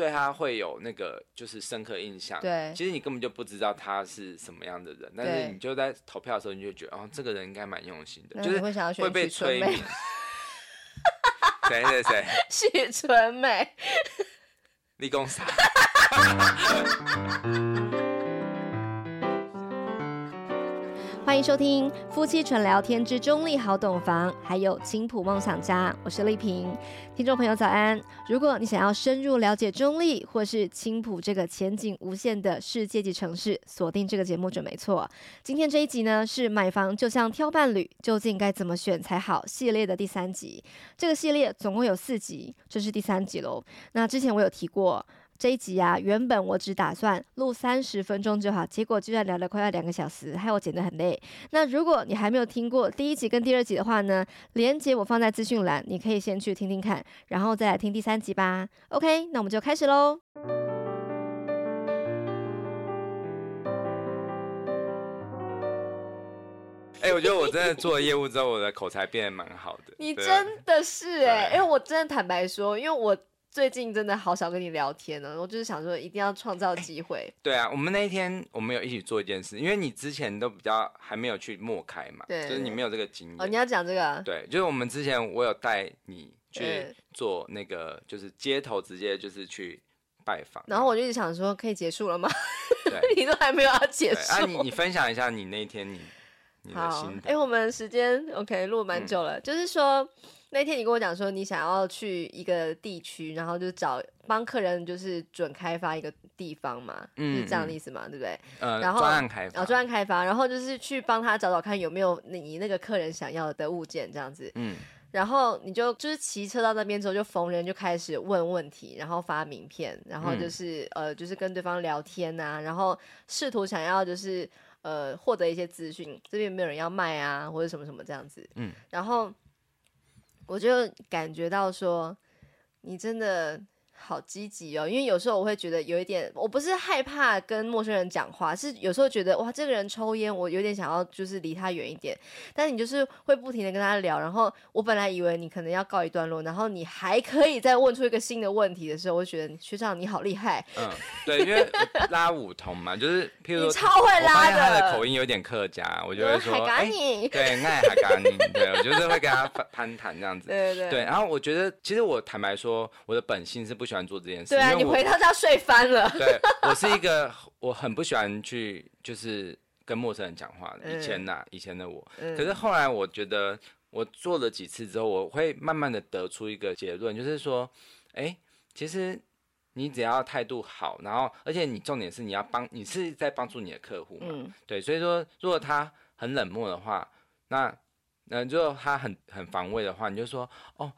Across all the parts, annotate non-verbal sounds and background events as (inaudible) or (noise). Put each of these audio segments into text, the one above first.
对他会有那个就是深刻印象。对，其实你根本就不知道他是什么样的人，但是你就在投票的时候，你就觉得哦，这个人应该蛮用心的，就是会被催眠。(laughs) 谁谁谁？(laughs) 许纯美。立功啥？(laughs) 欢迎收听夫妻纯聊天之中立好懂房，还有青浦梦想家，我是丽萍。听众朋友早安！如果你想要深入了解中立或是青浦这个前景无限的世界级城市，锁定这个节目准没错。今天这一集呢，是买房就像挑伴侣，究竟该怎么选才好系列的第三集。这个系列总共有四集，这是第三集喽。那之前我有提过。这一集啊，原本我只打算录三十分钟就好，结果居然聊了快要两个小时，害我剪得很累。那如果你还没有听过第一集跟第二集的话呢，连接我放在资讯栏，你可以先去听听看，然后再来听第三集吧。OK，那我们就开始喽。哎、欸，我觉得我真的做了业务之后，我的口才变得蛮好的。(laughs) 你真的是哎、欸，因为我真的坦白说，因为我。最近真的好少跟你聊天呢，我就是想说一定要创造机会。对啊，我们那一天我们有一起做一件事，因为你之前都比较还没有去陌开嘛，对，就是你没有这个经验。哦，你要讲这个？对，就是我们之前我有带你去做那个，就是街头直接就是去拜访。然后我就一直想说，可以结束了吗？对，(laughs) 你都还没有要结束。啊，你你分享一下你那一天你你的心得。哎，我们时间 OK 录蛮久了，嗯、就是说。那天你跟我讲说，你想要去一个地区，然后就找帮客人就是准开发一个地方嘛，嗯，是这样的意思嘛，对不对？呃，然后专案开发，哦，专案开发，然后就是去帮他找找看有没有你那个客人想要的物件这样子，嗯，然后你就就是骑车到那边之后，就逢人就开始问问题，然后发名片，然后就是、嗯、呃，就是跟对方聊天啊，然后试图想要就是呃获得一些资讯，这边有没有人要卖啊，或者什么什么这样子，嗯，然后。我就感觉到说，你真的。好积极哦，因为有时候我会觉得有一点，我不是害怕跟陌生人讲话，是有时候觉得哇，这个人抽烟，我有点想要就是离他远一点。但是你就是会不停的跟他聊，然后我本来以为你可能要告一段落，然后你还可以再问出一个新的问题的时候，我觉得学长你好厉害。嗯，对，因为拉五通嘛，就是 (laughs) 譬如说你超会拉的，他的口音有点客家，我就会说哎，对，爱海嘎你，对，我就是会跟他攀谈这样子。(laughs) 对对对。对，然后我觉得其实我坦白说，我的本性是不喜欢做这件事。对啊，你回到家睡翻了。(laughs) 对，我是一个我很不喜欢去就是跟陌生人讲话的。以前呐、啊，以前的我。可是后来我觉得我做了几次之后，我会慢慢的得出一个结论，就是说，哎，其实你只要态度好，然后而且你重点是你要帮，你是在帮助你的客户嘛。嗯。对，所以说如果他很冷漠的话，那那如果他很很防卫的话，你就说哦。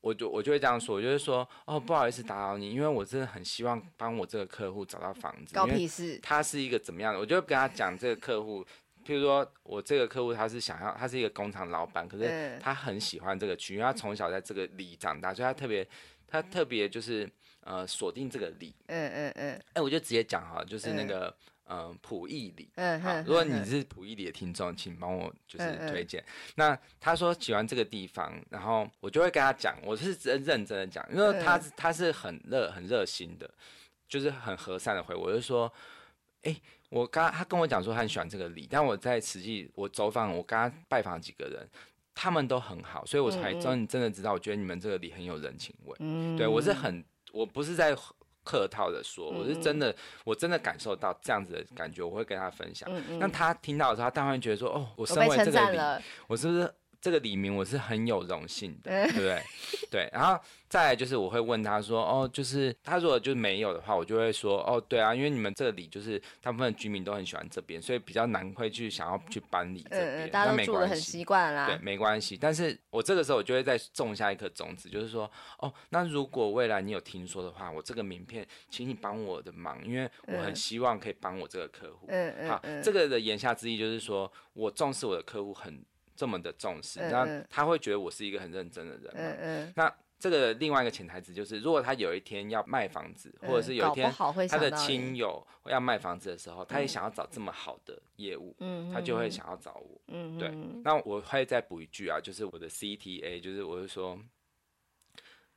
我就我就会这样说，我就会说哦，不好意思打扰你，因为我真的很希望帮我这个客户找到房子。高屁事！他是一个怎么样的？我就会跟他讲这个客户，譬如说我这个客户他是想要，他是一个工厂老板，可是他很喜欢这个区，因为他从小在这个里长大，所以他特别他特别就是呃锁定这个里。嗯嗯嗯。哎、欸，我就直接讲哈，就是那个。嗯，埔毅里。嗯，好，如果你是普义里的听众，请帮我就是推荐。那他说喜欢这个地方，然后我就会跟他讲，我是真认真的讲，因为他他是很热很热心的，就是很和善的回我，就说，哎、欸，我刚他跟我讲说他很喜欢这个里，但我在实际我走访，我刚刚拜访几个人，他们都很好，所以我才真真的知道，我觉得你们这个里很有人情味。嗯，对我是很，我不是在。客套的说，我是真的，嗯、我真的感受到这样子的感觉，我会跟他分享。那、嗯、他听到的时候，他当然会觉得说，哦，我身为这个，我，我是不是？这个李明我是很有荣幸的，对不对？(laughs) 对，然后再来就是我会问他说，哦，就是他如果就是没有的话，我就会说，哦，对啊，因为你们这里就是大部分的居民都很喜欢这边，所以比较难会去想要去搬离这边。嗯，大家都住的很习惯啦。对，没关系。但是我这个时候我就会再种下一颗种子，就是说，哦，那如果未来你有听说的话，我这个名片，请你帮我的忙，因为我很希望可以帮我这个客户。嗯嗯。好，这个的言下之意就是说我重视我的客户很。这么的重视，那、嗯、他会觉得我是一个很认真的人。嗯嗯。那这个另外一个潜台词就是，如果他有一天要卖房子，嗯、或者是有一天他的亲友要卖房子的时候，他也想要找这么好的业务，嗯，他就会想要找我。嗯对。那我会再补一句啊，就是我的 CTA，就是我会说，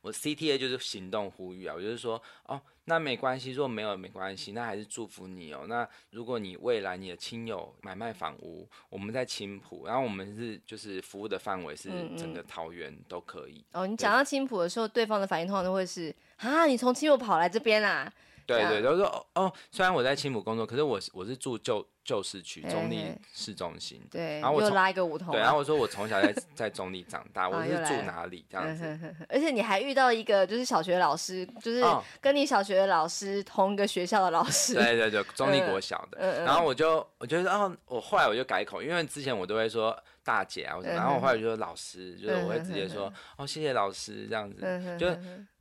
我 CTA 就是行动呼吁啊，我就是说，哦，那没关系，如果没有没关系，那还是祝福你哦。那如果你未来你的亲友买卖房屋，我们在青浦，然后我们是就是服务的范围是整个桃园都可以。嗯嗯哦，你讲到青浦的时候，对方的反应通常都会是啊，你从青浦跑来这边啊？对对，都说哦哦，虽然我在青埔工作，可是我我是住旧旧市区中立市中心。对，然后我又拉一个梧桐。对，然后我说我从小在在中立长大，(laughs) 我是住哪里这样子？而且你还遇到一个就是小学老师，就是跟你小学的老师同一个学校的老师。对对对，中立国小的。然后我就我觉得哦，我后来我就改口，因为之前我都会说大姐啊，然后我后来就说老师，就是我会直接说哦谢谢老师这样子，就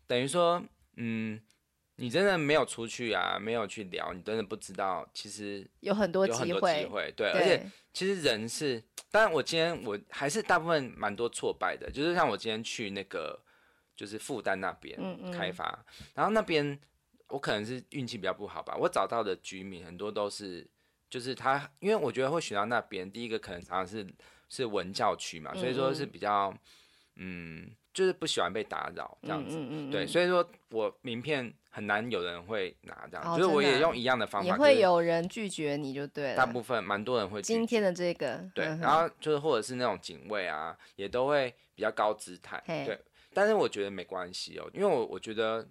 等于说嗯。你真的没有出去啊，没有去聊，你真的不知道，其实有很多机会，对，对而且其实人是，当然我今天我还是大部分蛮多挫败的，就是像我今天去那个就是复旦那边开发，嗯嗯然后那边我可能是运气比较不好吧，我找到的居民很多都是，就是他，因为我觉得会选到那边，第一个可能常常是是文教区嘛，所以说是比较嗯。嗯就是不喜欢被打扰这样子，嗯嗯嗯、对，所以说我名片很难有人会拿这样，哦、就是我也用一样的方法，也会有人拒绝你就对了。大部分蛮多人会。今天的这个，对，然后就是或者是那种警卫啊，也都会比较高姿态，对。但是我觉得没关系哦，因为我我觉得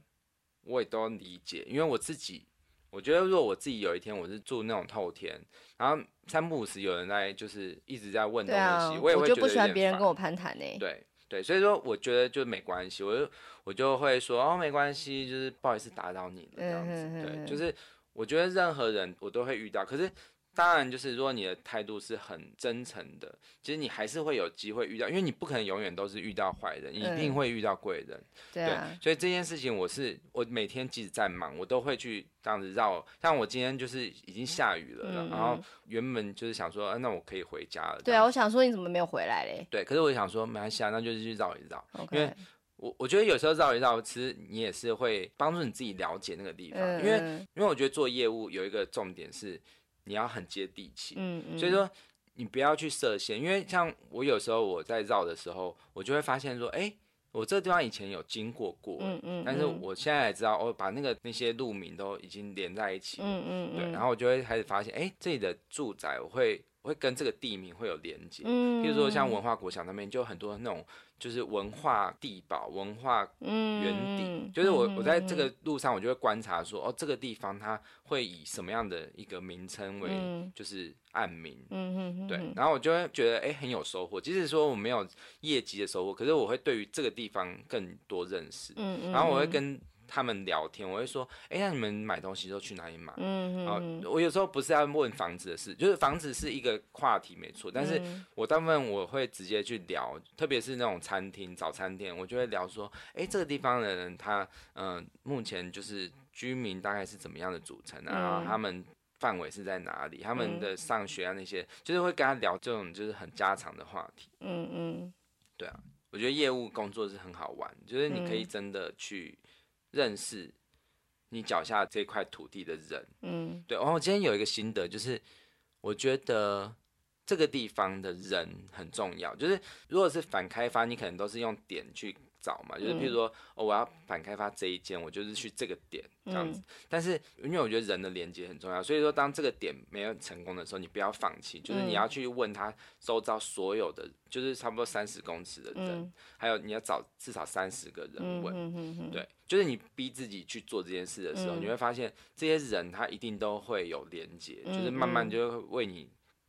我也都理解，因为我自己，我觉得如果我自己有一天我是住那种透天，然后三不五时有人在就是一直在问东西，啊、我也会觉得我就不喜欢别人跟我攀谈呢。对。对，所以说我觉得就没关系，我就我就会说哦，没关系，就是不好意思打扰你了这样子。对，就是我觉得任何人我都会遇到，可是当然就是如果你的态度是很真诚的，其实你还是会有机会遇到，因为你不可能永远都是遇到坏人，你一定会遇到贵人。对，所以这件事情我是我每天即使在忙，我都会去这样子绕。像我今天就是已经下雨了，然后原本就是想说，那我可以回家了。对啊，我想说你怎么没有回来嘞？对，可是我想说没关系啊，那就是去绕一绕，因为。我我觉得有时候绕一绕，其实你也是会帮助你自己了解那个地方，嗯、因为因为我觉得做业务有一个重点是你要很接地气，嗯嗯、所以说你不要去设限，因为像我有时候我在绕的时候，我就会发现说，哎、欸，我这个地方以前有经过过，嗯嗯、但是我现在也知道，我把那个那些路名都已经连在一起，嗯嗯、对，然后我就会开始发现，哎、欸，这里的住宅我会我会跟这个地名会有连接，嗯、比如说像文化国小那边就很多那种。就是文化地堡、文化原底，嗯、就是我我在这个路上，我就会观察说，哦，这个地方它会以什么样的一个名称为就是暗名，嗯、对，然后我就会觉得哎、欸、很有收获。即使说我没有业绩的收获，可是我会对于这个地方更多认识，嗯、然后我会跟。他们聊天，我会说，哎、欸，那你们买东西都去哪里买？嗯嗯。我有时候不是要问房子的事，就是房子是一个话题没错，但是我大部分我会直接去聊，特别是那种餐厅、早餐店，我就会聊说，哎、欸，这个地方的人他，嗯、呃，目前就是居民大概是怎么样的组成啊？然后他们范围是在哪里？他们的上学啊那些，就是会跟他聊这种就是很家常的话题。嗯嗯。对啊，我觉得业务工作是很好玩，就是你可以真的去。认识你脚下这块土地的人，嗯，对。然后我今天有一个心得，就是我觉得这个地方的人很重要。就是如果是反开发，你可能都是用点去。找嘛，就是譬如说，哦，我要反开发这一间，我就是去这个点这样子。但是因为我觉得人的连接很重要，所以说当这个点没有成功的时候，你不要放弃，就是你要去问他周遭所有的，就是差不多三十公尺的人，还有你要找至少三十个人问，对，就是你逼自己去做这件事的时候，你会发现这些人他一定都会有连接，就是慢慢就会为你。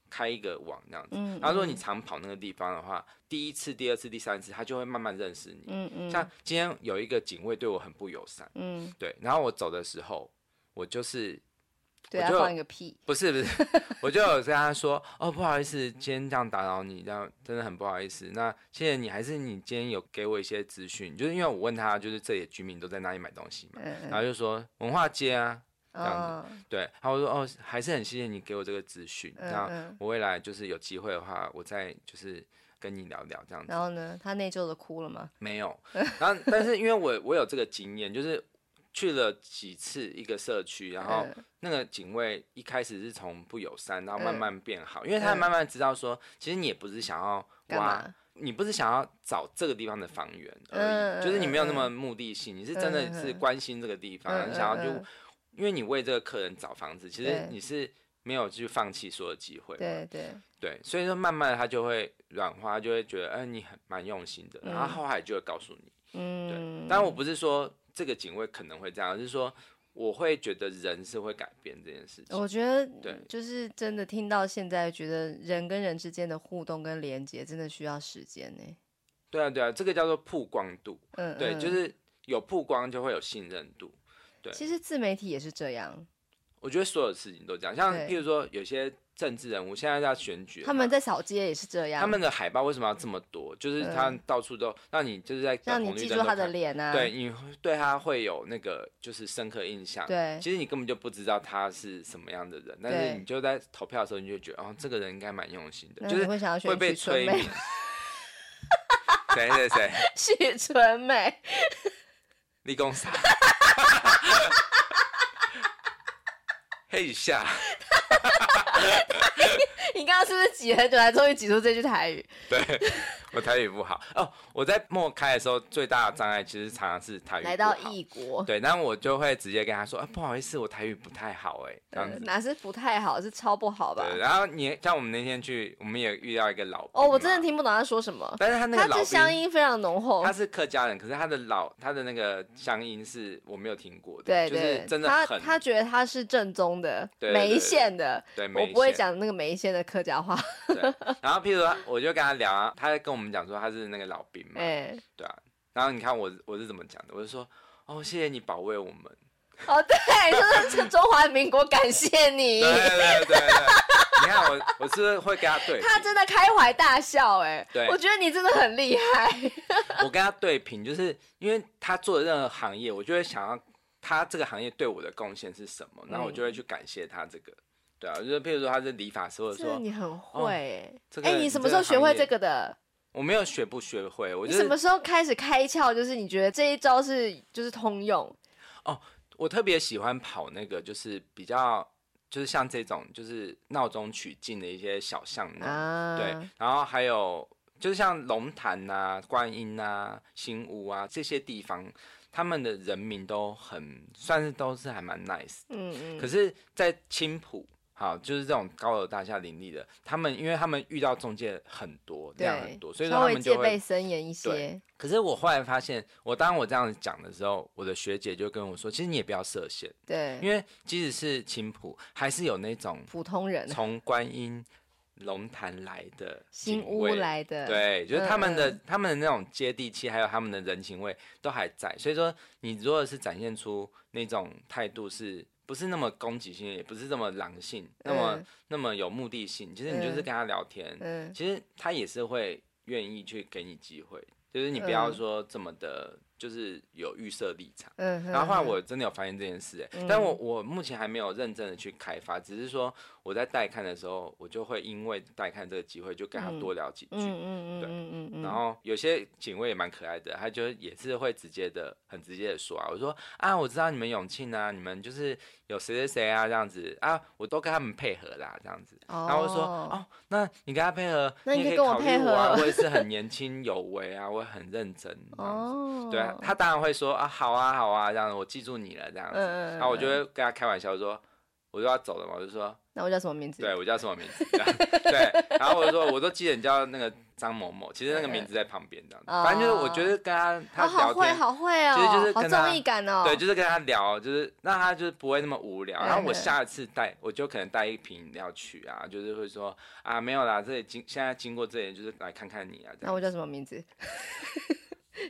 开一个网那样子，嗯、然后如果你常跑那个地方的话，嗯、第一次、第二次、第三次，他就会慢慢认识你。嗯嗯、像今天有一个警卫对我很不友善，嗯、对，然后我走的时候，我就是，对啊，放一个屁，不是不是，(laughs) 我就有跟他说，哦，不好意思，今天这样打扰你，这样真的很不好意思。那谢谢你，还是你今天有给我一些资讯，就是因为我问他，就是这里的居民都在哪里买东西嘛，然后就说文化街啊。这样子，对，然后我说哦，还是很谢谢你给我这个资讯，那我未来就是有机会的话，我再就是跟你聊聊这样子。然后呢，他内疚的哭了吗？没有，(laughs) 然后但是因为我我有这个经验，就是去了几次一个社区，然后那个警卫一开始是从不友善，然后慢慢变好，因为他慢慢知道说，其实你也不是想要挖。你不是想要找这个地方的房源而已，嗯、就是你没有那么目的性，嗯、你是真的是关心这个地方，嗯、你想要就，因为你为这个客人找房子，其实你是没有去放弃所有机会，对对对，所以说慢慢的他就会软化，就会觉得，哎、呃，你很蛮用心的，然后后来就会告诉你，嗯，对，但我不是说这个警卫可能会这样，而是说。我会觉得人是会改变这件事情。我觉得，对，就是真的听到现在，觉得人跟人之间的互动跟连接，真的需要时间呢。对啊，对啊，这个叫做曝光度。嗯，对，就是有曝光就会有信任度。对，其实自媒体也是这样。我觉得所有事情都这样，像譬如说有些。政治人物现在在选举，他们在扫街也是这样。他们的海报为什么要这么多？就是他到处都让你就是在让你记住他的脸啊，对，你对他会有那个就是深刻印象。对，其实你根本就不知道他是什么样的人，但是你就在投票的时候，你就觉得哦，这个人应该蛮用心的，就是会被催眠。(laughs) 谁谁谁？许纯美。立功啥？(laughs) 黑一下。(laughs) 你刚刚是不是挤很久才终于挤出这句台语？对。我台语不好哦，我在默开的时候最大的障碍其实常常是台语。来到异国，对，那我就会直接跟他说，啊，不好意思，我台语不太好，哎，这样子。哪是不太好，是超不好吧？对，然后你像我们那天去，我们也遇到一个老哦，我真的听不懂他说什么，但是他那个老他乡音非常浓厚，他是客家人，可是他的老他的那个乡音是我没有听过的，对对，真的他他觉得他是正宗的梅县的，对，我不会讲那个梅县的客家话。然后譬如说，我就跟他聊啊，他在跟我们讲说他是那个。老兵嘛，欸、对啊，然后你看我我是怎么讲的，我就说哦，谢谢你保卫我们，哦对，(laughs) 就是中华民国感谢你，对对对对，你看我我是会跟他对，(laughs) 他真的开怀大笑哎，对，我觉得你真的很厉害，我跟他对平，就是因为他做的任何行业，我就会想要他这个行业对我的贡献是什么，然后我就会去感谢他这个，对啊，就是譬如说他是理发师，或者说你很会哎，哎，你什么时候学会这个的？我没有学不学会，我、就是、你什么时候开始开窍？就是你觉得这一招是就是通用？哦，我特别喜欢跑那个，就是比较就是像这种就是闹中取静的一些小巷弄，啊、对，然后还有就是像龙潭呐、观音呐、啊、新屋啊这些地方，他们的人民都很算是都是还蛮 nice，嗯嗯，可是，在青埔。好，就是这种高楼大厦林立的，他们因为他们遇到中介很多，量对很多，所以说他们就会戒备森严一些。可是我后来发现，我当我这样讲的时候，我的学姐就跟我说，其实你也不要设限，对，因为即使是青浦，还是有那种普通人从观音龙潭来的新屋来的，对，就是他们的、嗯、他们的那种接地气，还有他们的人情味都还在。所以说，你如果是展现出那种态度是。不是那么攻击性，也不是这么狼性，那么、嗯、那么有目的性。其实你就是跟他聊天，其实他也是会愿意去给你机会。就是你不要说这么的。就是有预设立场，嗯、然后后来我真的有发现这件事，哎、嗯，但我我目前还没有认真的去开发，只是说我在带看的时候，我就会因为带看这个机会，就跟他多聊几句，嗯嗯嗯，对，嗯然后有些警卫也蛮可爱的，他就也是会直接的，很直接的说啊，我说啊，我知道你们永庆啊，你们就是有谁谁谁啊这样子。啊，我都跟他们配合啦这样子，哦、然后我就说哦，那你跟他配合，那你也可以跟我配合。啊，我也是很年轻有为啊，我也很认真，哦，对啊。他当然会说啊，好啊，好啊，这样子我记住你了，这样子。嗯、然后我就会跟他开玩笑说，我就要走了嘛，我就说，那我叫什么名字？对，我叫什么名字？对。然后我就说，我都记得你叫那个张某某，其实那个名字在旁边这样子。嗯、反正就是我觉得跟他他聊天，哦、好会，好会哦，其实就是跟他，好综艺感哦。对，就是跟他聊，就是让他就是不会那么无聊。然后我下一次带，我就可能带一瓶饮料去啊，就是会说啊，没有啦，这里经现在经过这里，就是来看看你啊。那我叫什么名字？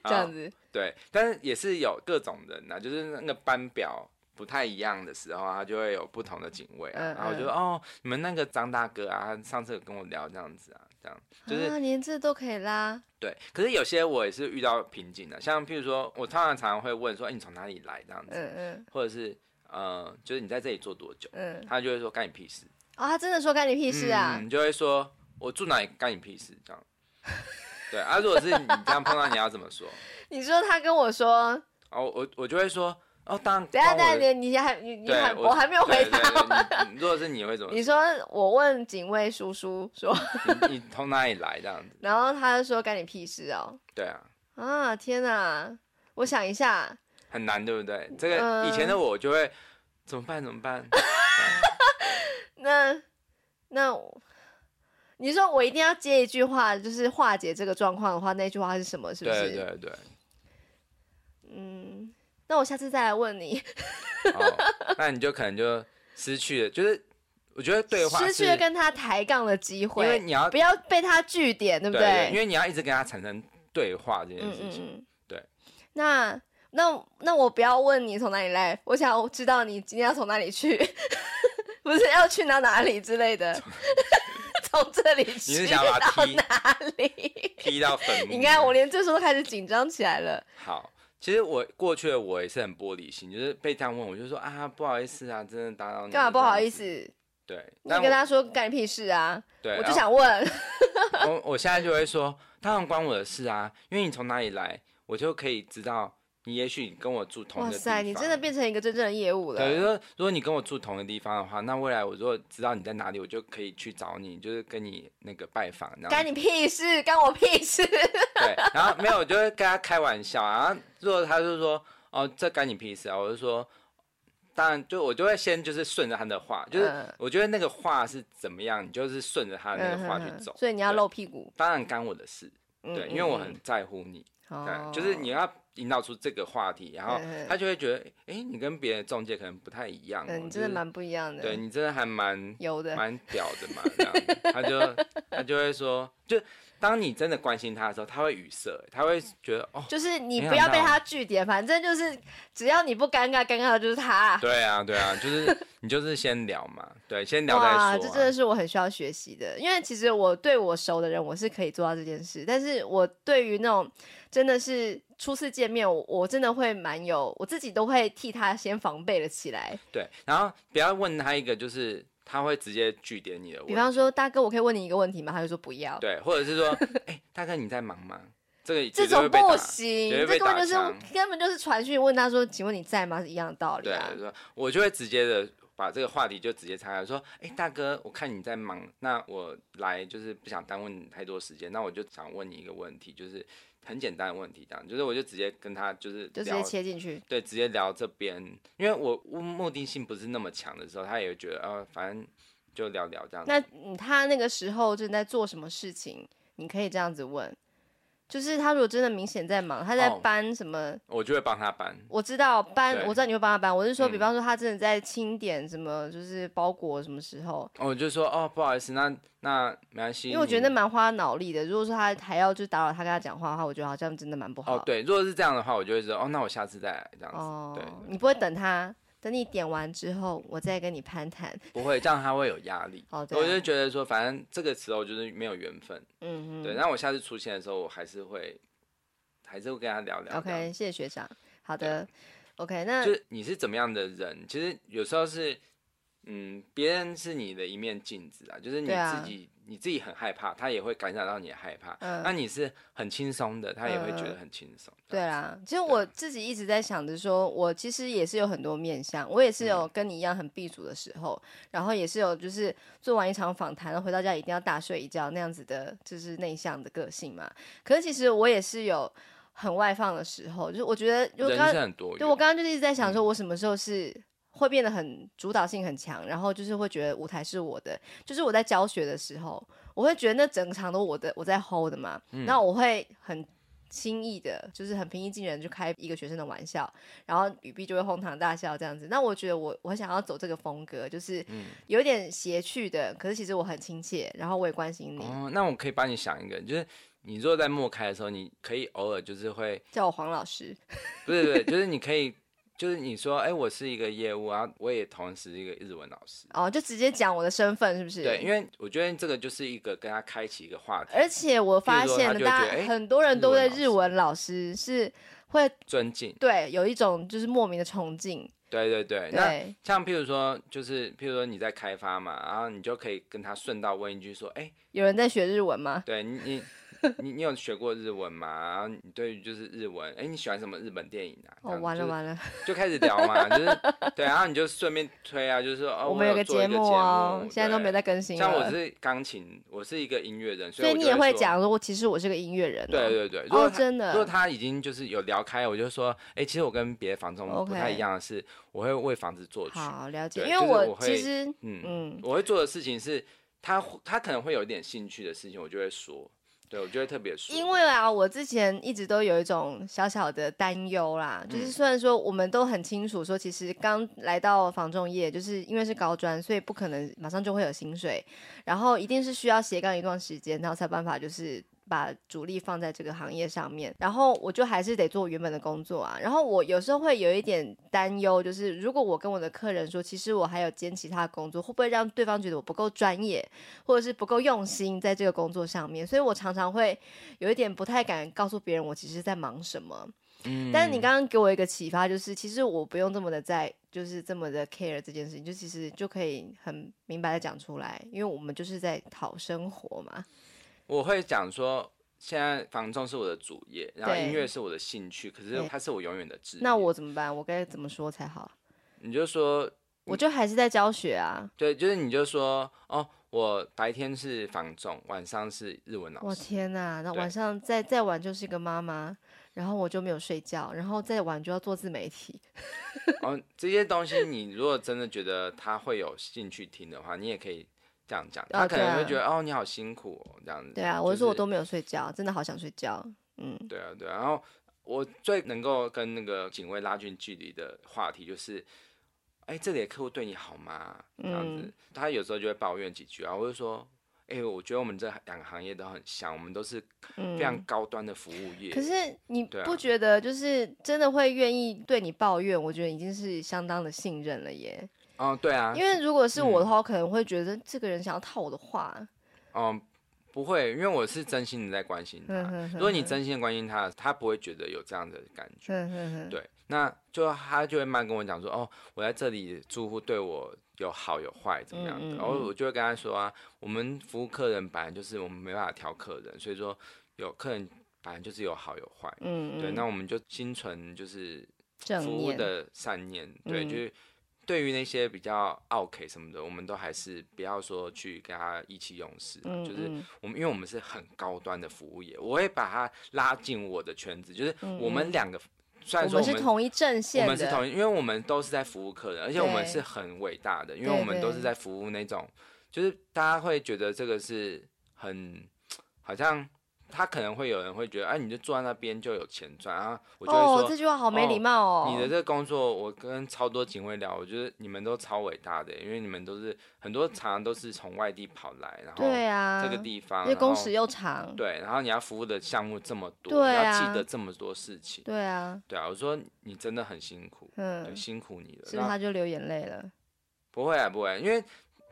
这样子、哦、对，但是也是有各种人呐、啊，就是那个班表不太一样的时候，他就会有不同的警卫、啊，嗯嗯、然后就说哦，你们那个张大哥啊，他上次有跟我聊这样子啊，这样就是、啊、连这都可以拉。对，可是有些我也是遇到瓶颈的，像譬如说，我通常常常会问说，哎，你从哪里来这样子，嗯嗯，或者是呃，就是你在这里做多久，嗯，他就会说干你屁事。哦，他真的说干你屁事啊？你、嗯、就会说我住哪里干你屁事这样。(laughs) 对啊，如果是你这样碰到，你要怎么说？(laughs) 你说他跟我说，哦，我我就会说，哦，当然。等下，等下，你你还你你还我还没有回答。(laughs) 如果是你会怎么？你说我问警卫叔叔说，你从哪里来这样子？(laughs) 然后他就说干你屁事哦。对啊。啊天哪！我想一下。很难，对不对？这个以前的我就会怎么办？怎么办？那那你说我一定要接一句话，就是化解这个状况的话，那句话是什么？是不是？对对对。嗯，那我下次再来问你。哦，那你就可能就失去了，就是我觉得对话失去了跟他抬杠的机会，因为你要不要被他据点，对不对？因为你要一直跟他产生对话这件事情。嗯嗯对。那那那我不要问你从哪里来，我想知道你今天要从哪里去，(laughs) 不是要去到哪里之类的。(laughs) 从这里去，你是想把他踢到哪里？踢到坟墓？你看，我连这时候都开始紧张起来了。好。其实我过去的我也是很玻璃心，就是被这样问，我就说啊，不好意思啊，真的打扰你。干嘛不好意思？对，你跟他说干你屁事啊？对，我就想问。我我现在就会说，当然关我的事啊，因为你从哪里来，我就可以知道。你也许你跟我住同一个地方。哇塞，你真的变成一个真正的业务了。对，说如果你跟我住同一个地方的话，那未来我如果知道你在哪里，我就可以去找你，就是跟你那个拜访。干你屁事，干我屁事。对，(laughs) 然后没有，我就会跟他开玩笑，然后如果他就说哦，这干你屁事啊，我就说，当然就我就会先就是顺着他的话，就是我觉得那个话是怎么样，你就是顺着他的那个话去走。所以你要露屁股。当然干我的事，对，因为我很在乎你。对，就是你要。引导出这个话题，然后他就会觉得，哎、欸，你跟别的中介可能不太一样，嗯，你真的蛮不一样的，对你真的还蛮有的，蛮屌的嘛，这样，他就他就会说，就当你真的关心他的时候，他会语塞，他会觉得，哦，就是你不要被他拒点，反正就是只要你不尴尬，尴尬的就是他，对啊，对啊，就是你就是先聊嘛，(laughs) 对，先聊再说、啊，这真的是我很需要学习的，因为其实我对我熟的人，我是可以做到这件事，但是我对于那种真的是。初次见面，我我真的会蛮有，我自己都会替他先防备了起来。对，然后不要问他一个，就是他会直接据点你的问题。比方说，大哥，我可以问你一个问题吗？他就说不要。对，或者是说，哎、欸，大哥你在忙吗？(laughs) 这个这种不行，这根本就是根本就是传讯问他说，请问你在吗？是一样的道理、啊。对，说我就会直接的把这个话题就直接岔开，说，哎、欸，大哥，我看你在忙，那我来就是不想耽误你太多时间，那我就想问你一个问题，就是。很简单的问题，这样就是我就直接跟他就是就直接切进去，对，直接聊这边，因为我目的性不是那么强的时候，他也会觉得呃，反正就聊聊这样。那他那个时候正在做什么事情？你可以这样子问。就是他如果真的明显在忙，他在搬什么，哦、我就会帮他搬。我知道搬，我知道你会帮他搬。我是说，比方说他真的在清点什么，就是包裹什么时候，我就说哦，不好意思，那那没关系。因为我觉得那蛮花脑力的。如果说他还要就打扰他跟他讲话的话，我觉得好像真的蛮不好。哦，对，如果是这样的话，我就会说哦，那我下次再来这样子。哦，对，你不会等他。等你点完之后，我再跟你攀谈。不会，这样他会有压力。哦，对啊。我就觉得说，反正这个时候就是没有缘分。嗯嗯。对，那我下次出现的时候，我还是会。还是会跟他聊聊。OK，谢谢学长。好的，OK，那就是你是怎么样的人？其实有时候是，嗯，别人是你的一面镜子啊，就是你自己。你自己很害怕，他也会感染到你的害怕。嗯，那你是很轻松的，他也会觉得很轻松。对啦，其实我自己一直在想着说，我其实也是有很多面相，我也是有跟你一样很避暑的时候，嗯、然后也是有就是做完一场访谈，回到家一定要大睡一觉那样子的，就是内向的个性嘛。可是其实我也是有很外放的时候，就是我觉得就刚刚，人很多。对，我刚刚就是一直在想说，我什么时候是。会变得很主导性很强，然后就是会觉得舞台是我的，就是我在教学的时候，我会觉得那整场都我的我在 hold 的嘛，嗯、然后我会很轻易的，就是很平易近人就开一个学生的玩笑，然后语毕就会哄堂大笑这样子。那我觉得我我想要走这个风格，就是有点邪趣的，可是其实我很亲切，然后我也关心你。哦，那我可以帮你想一个，就是你如果在默开的时候，你可以偶尔就是会叫我黄老师，(laughs) 不是不是，就是你可以。就是你说，哎、欸，我是一个业务啊，我也同时一个日文老师。哦，就直接讲我的身份是不是？对，因为我觉得这个就是一个跟他开启一个话题。而且我发现，大家很多人都对日文老师是会尊敬，对，有一种就是莫名的崇敬。对对对，对那像譬如说，就是譬如说你在开发嘛，然后你就可以跟他顺道问一句说，哎、欸，有人在学日文吗？对你你。你你有学过日文吗？然后你对于就是日文，哎，你喜欢什么日本电影啊？哦，完了完了，就开始聊嘛，就是对，然后你就顺便推啊，就是说哦，我们有个节目哦，现在都没在更新。像我是钢琴，我是一个音乐人，所以你也会讲说，其实我是个音乐人。对对对，哦，真的。如果他已经就是有聊开，我就说，哎，其实我跟别的房东不太一样的是，我会为房子作曲。好了解，因为我其实嗯嗯，我会做的事情是。他他可能会有一点兴趣的事情，我就会说，对我觉得特别舒。因为啊，我之前一直都有一种小小的担忧啦，就是虽然说我们都很清楚说，其实刚来到房仲业，就是因为是高专，所以不可能马上就会有薪水，然后一定是需要斜杠一段时间，然后才办法就是。把主力放在这个行业上面，然后我就还是得做原本的工作啊。然后我有时候会有一点担忧，就是如果我跟我的客人说，其实我还有兼其他工作，会不会让对方觉得我不够专业，或者是不够用心在这个工作上面？所以我常常会有一点不太敢告诉别人我其实在忙什么。嗯，但是你刚刚给我一个启发，就是其实我不用这么的在，就是这么的 care 这件事情，就其实就可以很明白的讲出来，因为我们就是在讨生活嘛。我会讲说，现在房仲是我的主业，然后音乐是我的兴趣，可是它是我永远的志业。那我怎么办？我该怎么说才好？你就说，我就还是在教学啊。对，就是你就说，哦，我白天是房仲，晚上是日文老师。我天哪，那晚上再再晚就是一个妈妈，然后我就没有睡觉，然后再晚就要做自媒体。哦，这些东西你如果真的觉得他会有兴趣听的话，你也可以。这样讲，他可能会觉得哦，哦，你好辛苦哦，这样子。对啊，我就说我都没有睡觉，真的好想睡觉。嗯，对啊，对啊。然后我最能够跟那个警卫拉近距离的话题就是，哎，这里的客户对你好吗？这样子，嗯、他有时候就会抱怨几句啊。我就说，哎，我觉得我们这两个行业都很像，我们都是非常高端的服务业。嗯、可是你不觉得，就是真的会愿意对你抱怨？我觉得已经是相当的信任了耶。嗯，对啊，因为如果是我的话，我可能会觉得这个人想要套我的话。嗯，不会，因为我是真心的在关心他。如果你真心的关心他，他不会觉得有这样的感觉。对，那就他就会慢跟我讲说，哦，我在这里住户对我有好有坏怎么样的，然后我就会跟他说啊，我们服务客人本来就是我们没办法挑客人，所以说有客人本来就是有好有坏。嗯，对，那我们就心存就是服务的善念，对，就是。对于那些比较 OK 什么的，我们都还是不要说去跟他意气用事，嗯嗯，就是我们，因为我们是很高端的服务业，我会把他拉进我的圈子，就是我们两个，虽然说我们，我们是同一阵线，我们是同一，因为我们都是在服务客人，而且我们是很伟大的，因为我们都是在服务那种，就是大家会觉得这个是很好像。他可能会有人会觉得，哎，你就坐在那边就有钱赚啊！我就会说，哦，这句话好没礼貌哦。你的这个工作，我跟超多警卫聊，我觉得你们都超伟大的，因为你们都是很多常常都是从外地跑来，然后对啊，这个地方，因为工时又长，对，然后你要服务的项目这么多，你要记得这么多事情，对啊，对啊，我说你真的很辛苦，嗯，辛苦你了，是不是他就流眼泪了？不会啊，不会，因为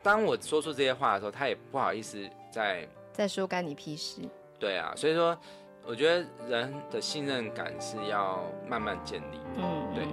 当我说出这些话的时候，他也不好意思再再说干你屁事。对啊，所以说，我觉得人的信任感是要慢慢建立的。嗯，对。